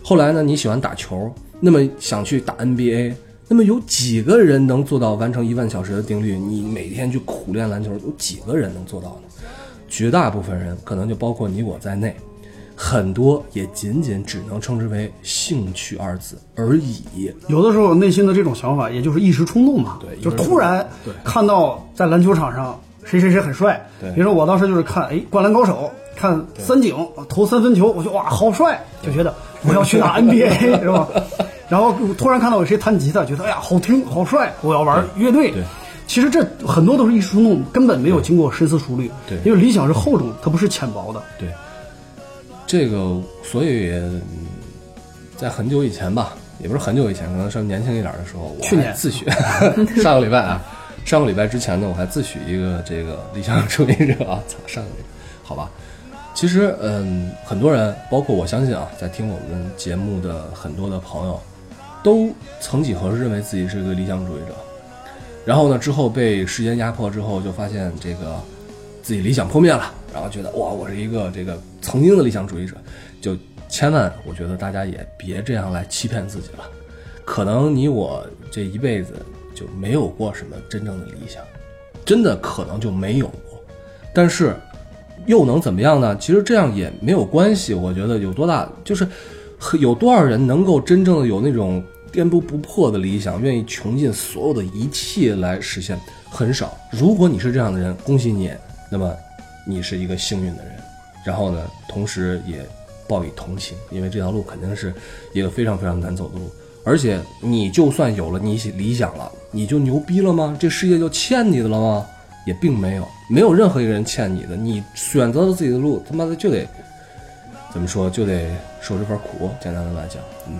后来呢？你喜欢打球，那么想去打 NBA，那么有几个人能做到完成一万小时的定律？你每天去苦练篮球，有几个人能做到呢？绝大部分人，可能就包括你我在内，很多也仅仅只能称之为兴趣二字而已。有的时候内心的这种想法，也就是一时冲动嘛，对就突然对看到在篮球场上谁谁谁很帅，对比如说我当时就是看哎《灌篮高手》，看三井投三分球，我就哇好帅，就觉得我要去打 NBA 是吧？然后突然看到有谁弹吉他，觉得哎呀好听好帅，我要玩乐队。对其实这很多都是一时冲动，根本没有经过深思熟虑。对因为理想是厚重，它不是浅薄的。对，这个所以嗯在很久以前吧，也不是很久以前，可能稍微年轻一点的时候，我去年自诩 上个礼拜啊，上个礼拜之前呢，我还自诩一个这个理想主义者啊，操，上个礼拜，好吧。其实，嗯，很多人，包括我相信啊，在听我们节目的很多的朋友，都曾几何时认为自己是一个理想主义者，然后呢，之后被时间压迫之后，就发现这个自己理想破灭了，然后觉得哇，我是一个这个曾经的理想主义者，就千万，我觉得大家也别这样来欺骗自己了。可能你我这一辈子就没有过什么真正的理想，真的可能就没有过。但是又能怎么样呢？其实这样也没有关系。我觉得有多大，就是有多少人能够真正的有那种颠扑不破的理想，愿意穷尽所有的一切来实现，很少。如果你是这样的人，恭喜你，那么你是一个幸运的人。然后呢，同时也报以同情，因为这条路肯定是一个非常非常难走的路。而且你就算有了你理想了，你就牛逼了吗？这世界就欠你的了吗？也并没有，没有任何一个人欠你的。你选择了自己的路，他妈的就得怎么说，就得受这份苦。简单的来讲，嗯，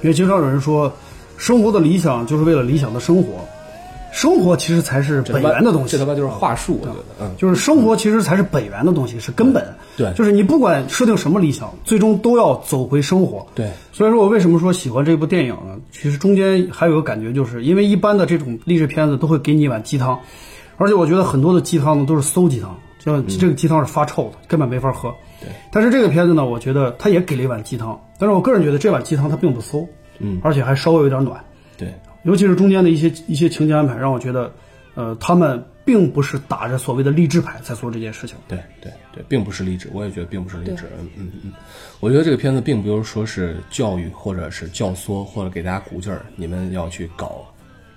因为经常有人说，生活的理想就是为了理想的生活，生活其实才是本源的东西。这他妈就是话术，我觉得，嗯，就是生活其实才是本源的东西，是根本。对就是你不管设定什么理想，最终都要走回生活。对，所以说我为什么说喜欢这部电影呢？其实中间还有个感觉，就是因为一般的这种励志片子都会给你一碗鸡汤，而且我觉得很多的鸡汤呢都是馊鸡汤，就这个鸡汤是发臭的，根本没法喝。对，但是这个片子呢，我觉得它也给了一碗鸡汤，但是我个人觉得这碗鸡汤它并不馊，嗯而且还稍微有点暖。对，尤其是中间的一些一些情节安排，让我觉得，呃，他们并不是打着所谓的励志牌在做这件事情。对对对，并不是励志，我也觉得并不是励志。嗯嗯嗯，我觉得这个片子并不是说是教育或者是教唆或者给大家鼓劲儿，你们要去搞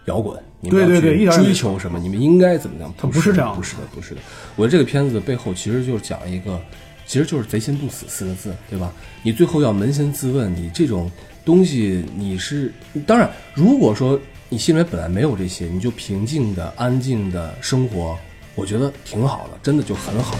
摇滚，你们要去追求什么，你们应该怎么样？它不不是这样不是的，不是的。我觉得这个片子的背后其实就是讲一个，其实就是贼心不死四个字，对吧？你最后要扪心自问，你这种东西你是当然，如果说你心里面本来没有这些，你就平静的、安静的生活，我觉得挺好的，真的就很好。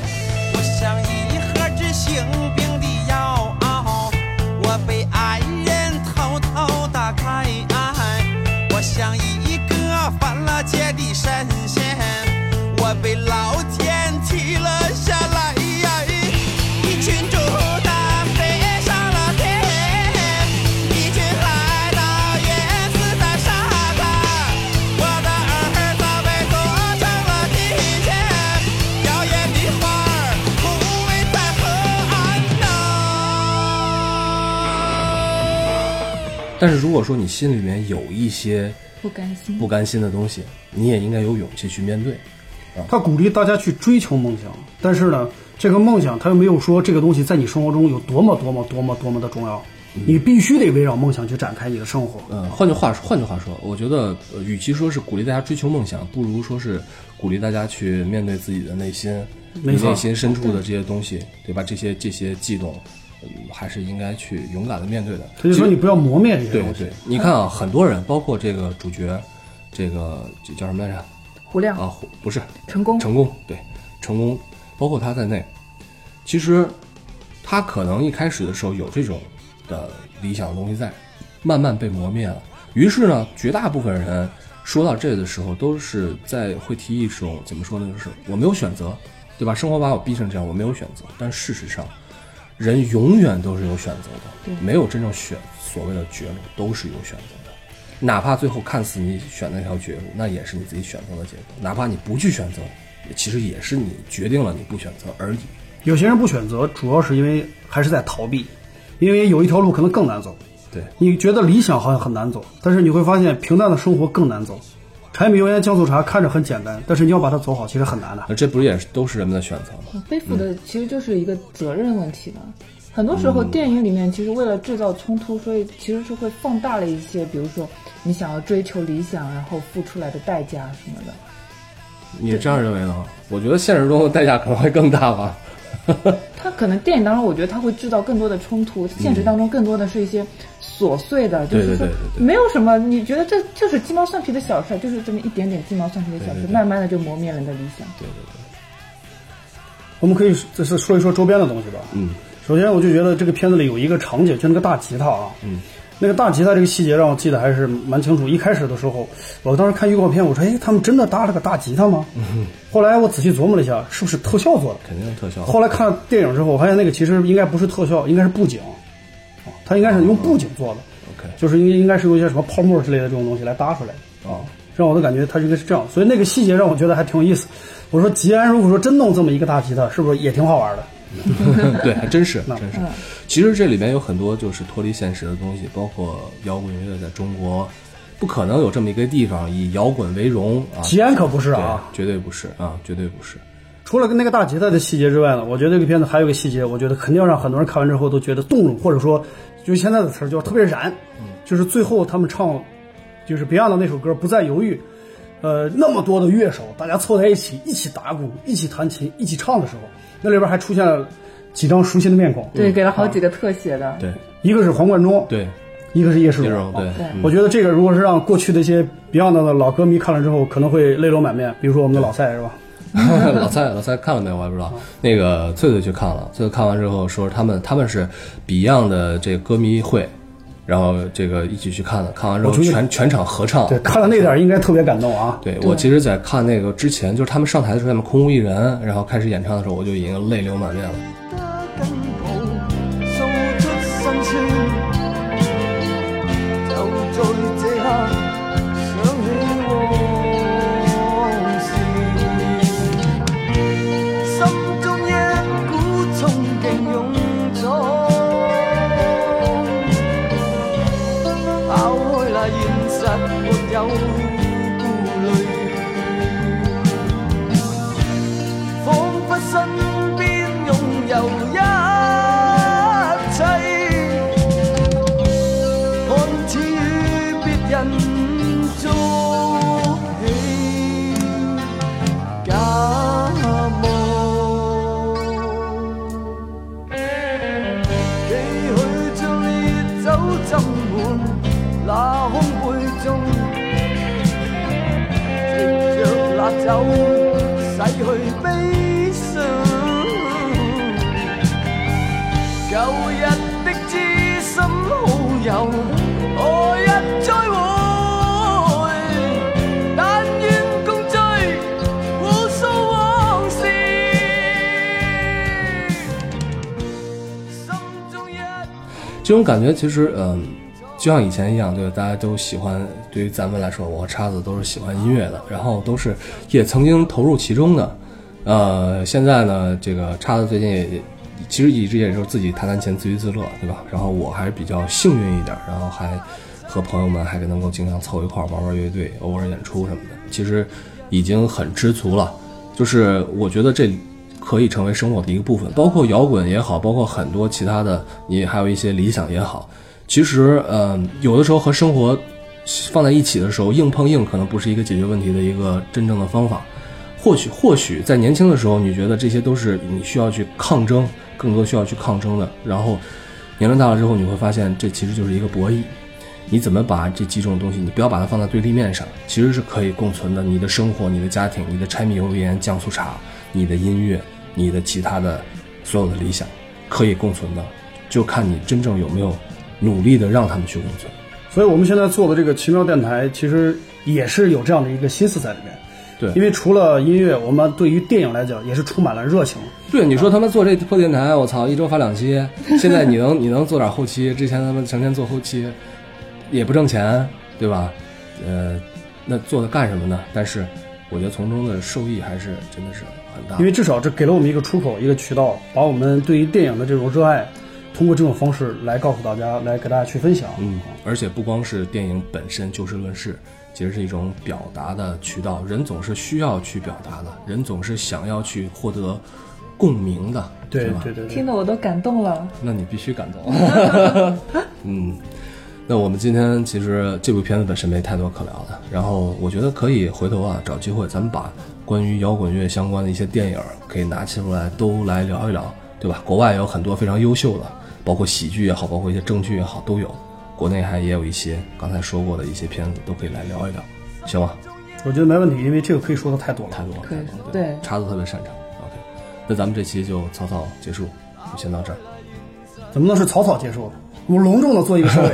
但是如果说你心里面有一些不甘心。不甘心的东西，你也应该有勇气去面对。他鼓励大家去追求梦想，但是呢，这个梦想他又没有说这个东西在你生活中有多么多么多么多么的重要，你必须得围绕梦想去展开你的生活。嗯，换句话说，换句话说，我觉得，呃与其说是鼓励大家追求梦想，不如说是鼓励大家去面对自己的内心，你内心深处的这些东西，对吧？这些这些悸动，嗯还是应该去勇敢的面对的。他就说你不要磨灭这些东西。对对，你看啊，很多人，包括这个主角，这个这叫什么来着？胡亮、啊，胡不是成功，成功，对，成功，包括他在内，其实他可能一开始的时候有这种的理想的东西在，慢慢被磨灭了。于是呢，绝大部分人说到这的时候，都是在会提一种怎么说呢？就是我没有选择，对吧？生活把我逼成这样，我没有选择。但事实上，人永远都是有选择的，没有真正选所谓的绝路，都是有选择的。哪怕最后看似你选那条绝路，那也是你自己选择的结果。哪怕你不去选择，其实也是你决定了你不选择而已。有些人不选择，主要是因为还是在逃避，因为有一条路可能更难走。对，你觉得理想好像很难走，但是你会发现平淡的生活更难走。柴米油盐酱醋茶看着很简单，但是你要把它走好，其实很难的。那这不是也是都是人们的选择吗？背负的其实就是一个责任问题了。很多时候，电影里面其实为了制造冲突，所以其实是会放大了一些，比如说你想要追求理想，然后付出来的代价什么的。你这样认为呢？我觉得现实中的代价可能会更大吧。他可能电影当中，我觉得他会制造更多的冲突，现实当中更多的是一些琐碎的，就是说没有什么，你觉得这就是鸡毛蒜皮的小事，就是这么一点点鸡毛蒜皮的小事，对对对慢慢的就磨灭了你的理想。对对对，我们可以这是说一说周边的东西吧。嗯，首先我就觉得这个片子里有一个场景，就那个大吉他啊，嗯，那个大吉他这个细节让我记得还是蛮清楚。一开始的时候，我当时看预告片，我说，哎，他们真的搭了个大吉他吗？后来我仔细琢磨了一下，是不是特效做的？肯定是特效。后来看电影之后，我发现那个其实应该不是特效，应该是布景，啊，它应该是用布景做的，OK，就是应应该是用一些什么泡沫之类的这种东西来搭出来的啊，让我的感觉它应该是这样，所以那个细节让我觉得还挺有意思。我说吉安如果说真弄这么一个大吉他，是不是也挺好玩的？对，还真是，那真是。其实这里面有很多就是脱离现实的东西，包括摇滚乐在中国不可能有这么一个地方以摇滚为荣啊。吉安可不是啊，，绝对不是啊，绝对不是。除了跟那个大吉他的细节之外呢，我觉得这个片子还有一个细节，我觉得肯定要让很多人看完之后都觉得动容，或者说就是现在的词儿叫特别燃，就是最后他们唱就是 Beyond 的那首歌《不再犹豫》，呃，那么多的乐手，大家凑在一起，一起打鼓，一起弹琴，一起唱的时候，那里边还出现了几张熟悉的面孔，对，给了好几个特写的。对一个是黄贯中，对，一个是叶世荣，对我觉得这个如果是让过去的一些 Beyond 的老歌迷看了之后，可能会泪流满面，比如说我们的老蔡是吧？老蔡，老蔡看了没有？我也不知道。那个翠翠去看了，翠翠看完之后说他们他们是 Beyond 的这个歌迷会，然后这个一起去看的。看完之后全全场合唱。对，看了那点应该特别感动啊。对我其实，在看那个之前，就是他们上台的时候，他们空无一人，然后开始演唱的时候，我就已经泪流满面了。这种感觉其实，嗯，就像以前一樣，對，大家都喜欢。对于咱们来说，我和叉子都是喜欢音乐的，然后都是也曾经投入其中的。呃，现在呢，这个叉子最近也其实一直也就是自己弹弹琴自娱自乐，对吧？然后我还是比较幸运一点，然后还和朋友們還能够经常凑一块玩玩乐队，偶尔演出什么的，其实已经很知足了。就是我觉得这可以成为生活的一个部分，包括摇滚也好，包括很多其他的，你还有一些理想也好。其实，嗯、有的时候和生活放在一起的时候，硬碰硬可能不是一个解决问题的一个真正的方法。或许或许在年轻的时候，你觉得这些都是你需要去抗争、更多需要去抗争的。然后年龄大了之后，你会发现这其实就是一个博弈。你怎么把这几种东西，你不要把它放在对立面上，其实是可以共存的。你的生活、你的家庭、你的柴米油盐酱醋茶、你的音乐、你的其他的所有的理想，可以共存的，就看你真正有没有努力的让他们去共存。所以我们现在做的这个奇妙电台，其实也是有这样的一个心思在里面。对因为除了音乐，我们对于电影来讲也是充满了热情。对，你说他们做这破电台，我操，一周发两期。现在你能 你能做点后期，之前他们成天做后期，也不挣钱，对吧？呃，那做的干什么呢？但是我觉得从中的受益还是真的是很大因。为至少这给了我们一个出口，一个渠道，把我们对于电影的这种热爱，通过这种方式来告诉大家，来给大家去分享。嗯，而且不光是电影本身就事论事，其实是一种表达的渠道。人总是需要去表达的，人总是想要去获得共鸣的，吧？对对对对听。得我都感动了。那你必须感动。嗯，那我们今天其实这部片子本身没太多可聊的，然后我觉得可以回头啊找机会，咱们把关于摇滚乐相关的一些电影可以拿起出来都来聊一聊，对吧？国外有很多非常优秀的，包括喜剧也好，包括一些正剧也好，都有。国内还也有一些刚才说过的一些片子，都可以来聊一聊，行吗？我觉得没问题，因为这个可以说的太多了。太多了，可以太多了对叉子特别擅长。OK，那咱们这期就草草结束，就先到这儿。怎么能是草草结束？我隆重的做一个收尾。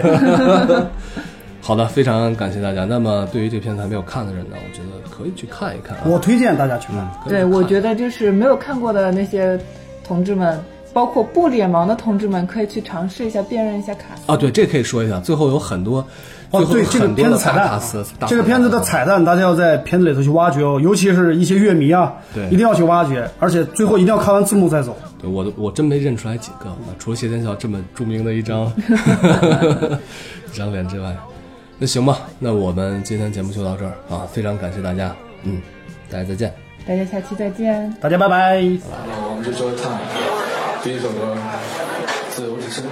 好的，非常感谢大家。那么对于这片子还没有看的人呢，我觉得可以去看一看啊。我推荐大家去看。对，我觉得就是没有看过的那些同志们，包括不脸盲的同志们，可以去尝试一下辨认一下卡斯。啊，对，这可以说一下。最后有很多，哦，对，最后有这个很多的片子彩蛋这个片子的彩蛋，大家要在片子里头去挖掘哦，尤其是一些乐迷啊，对一定要去挖掘，而且最后一定要看完字幕再走。对我都我真没认出来几个，啊除了谢天笑这么著名的一张 一张脸之外，那行吧，那我们今天节目就到这儿啊，非常感谢大家，嗯，大家再见。大家下期再见。大家拜拜。我们就说唱第一首歌《自由之声》。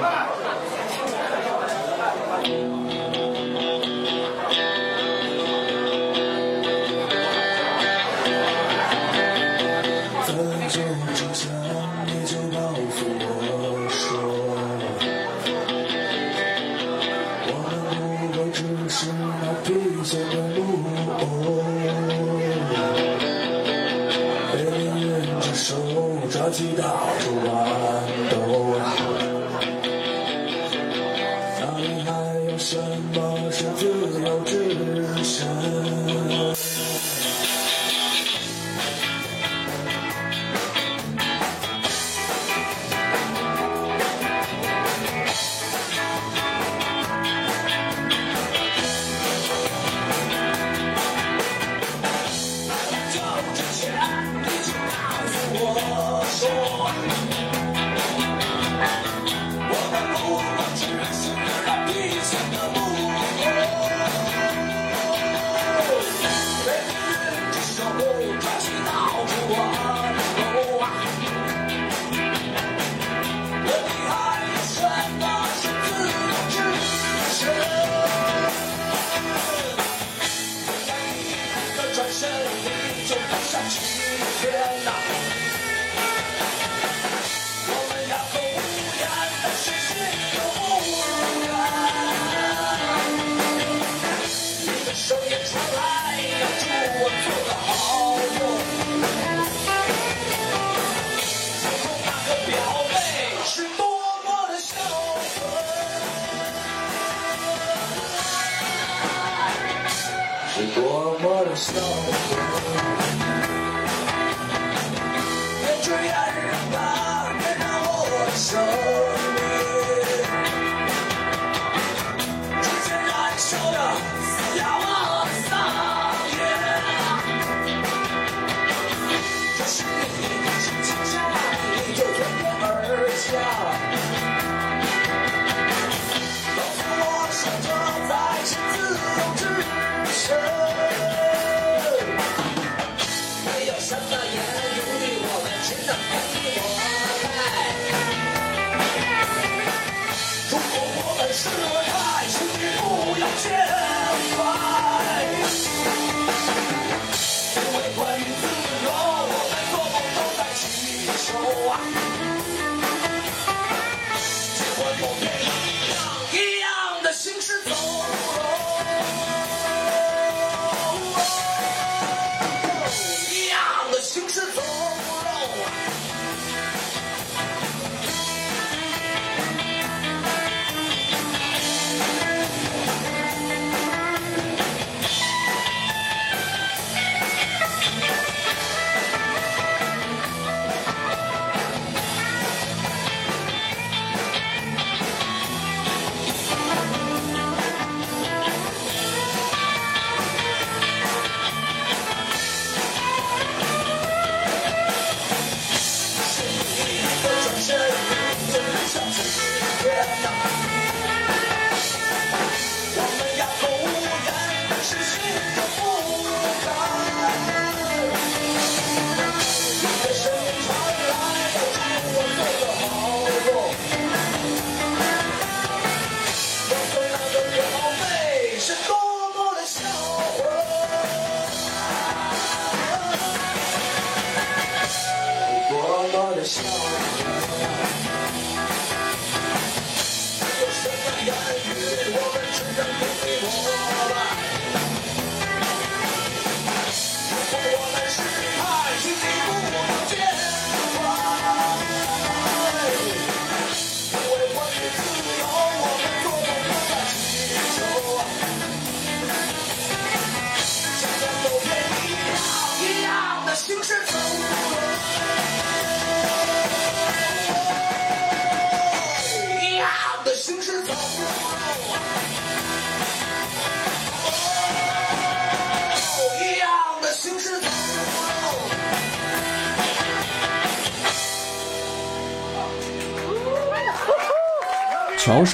抓起到处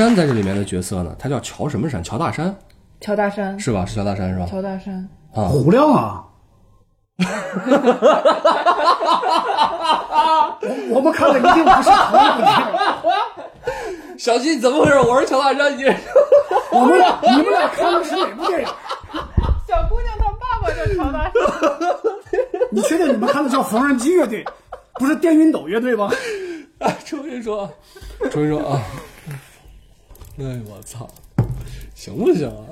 乔杉在这里面的角色呢，他叫乔什么山？乔大山乔大山，是吧？是乔大山是吧？乔大山，啊，胡亮啊！我我们看的一定不是同一部电影，小西怎么回事？我是乔大山，你我们你们俩看的是哪部电影？小姑娘她爸爸叫乔大山。你确定你们看的叫缝纫机乐队，不是电熨斗乐队吗？啊，重新说，重新说啊！哎，我操，行不行啊？